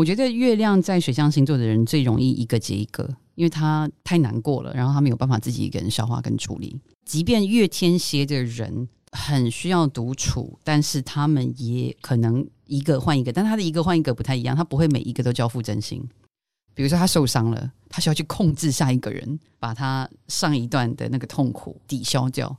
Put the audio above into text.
我觉得月亮在水象星座的人最容易一个接一个因为他太难过了然后他没有办法自己一个人消化跟处理。即便月天蝎的人很需要独处但是他们也可能一个换一个但他的一个换一个不太一样他不会每一个都交付真心。比如说他受伤了他需要去控制下一个人把他上一段的那个痛苦抵消掉。